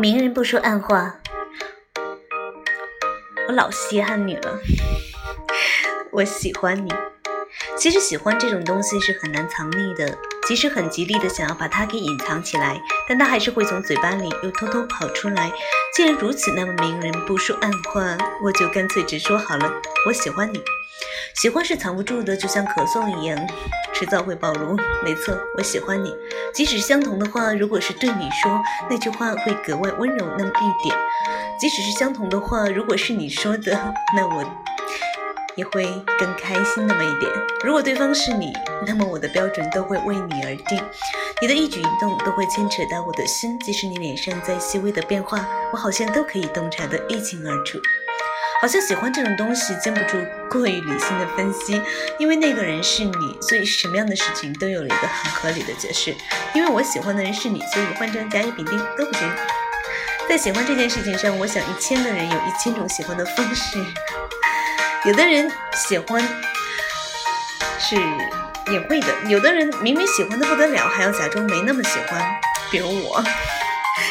明人不说暗话，我老稀罕你了。我喜欢你。其实喜欢这种东西是很难藏匿的，即使很极力的想要把它给隐藏起来，但它还是会从嘴巴里又偷偷跑出来。既然如此，那么明人不说暗话，我就干脆直说好了。我喜欢你。喜欢是藏不住的，就像咳嗽一样，迟早会暴露。没错，我喜欢你。即使相同的话，如果是对你说，那句话会格外温柔那么一点；即使是相同的话，如果是你说的，那我也会更开心那么一点。如果对方是你，那么我的标准都会为你而定，你的一举一动都会牵扯到我的心。即使你脸上再细微的变化，我好像都可以洞察得一清二楚。好像喜欢这种东西，经不住过于理性的分析，因为那个人是你，所以什么样的事情都有了一个很合理的解释。因为我喜欢的人是你，所以换成甲乙丙丁都不行。在喜欢这件事情上，我想一千个人有一千种喜欢的方式。有的人喜欢是隐晦的，有的人明明喜欢的不得了，还要假装没那么喜欢，比如我。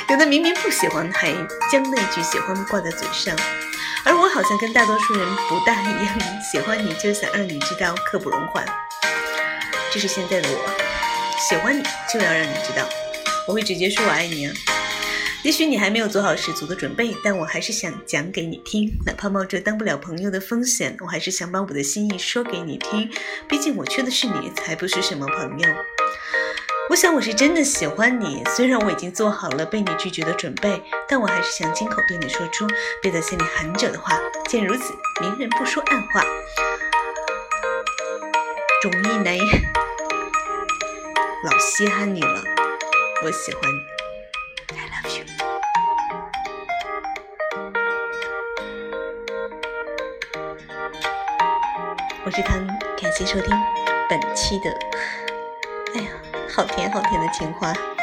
有的明明不喜欢，还将那句喜欢挂在嘴上。而我好像跟大多数人不大一样，喜欢你就想让你知道，刻不容缓。这是现在的我，喜欢你就要让你知道，我会直接说我爱你啊。也许你还没有做好十足的准备，但我还是想讲给你听，哪怕冒着当不了朋友的风险，我还是想把我的心意说给你听。毕竟我缺的是你，才不是什么朋友。我想我是真的喜欢你，虽然我已经做好了被你拒绝的准备，但我还是想亲口对你说出憋在心里很久的话。既然如此，明人不说暗话，忠义难言。老稀罕你了，我喜欢你，I love you。我是汤，感谢收听本期的。哎呀。好甜好甜的情话。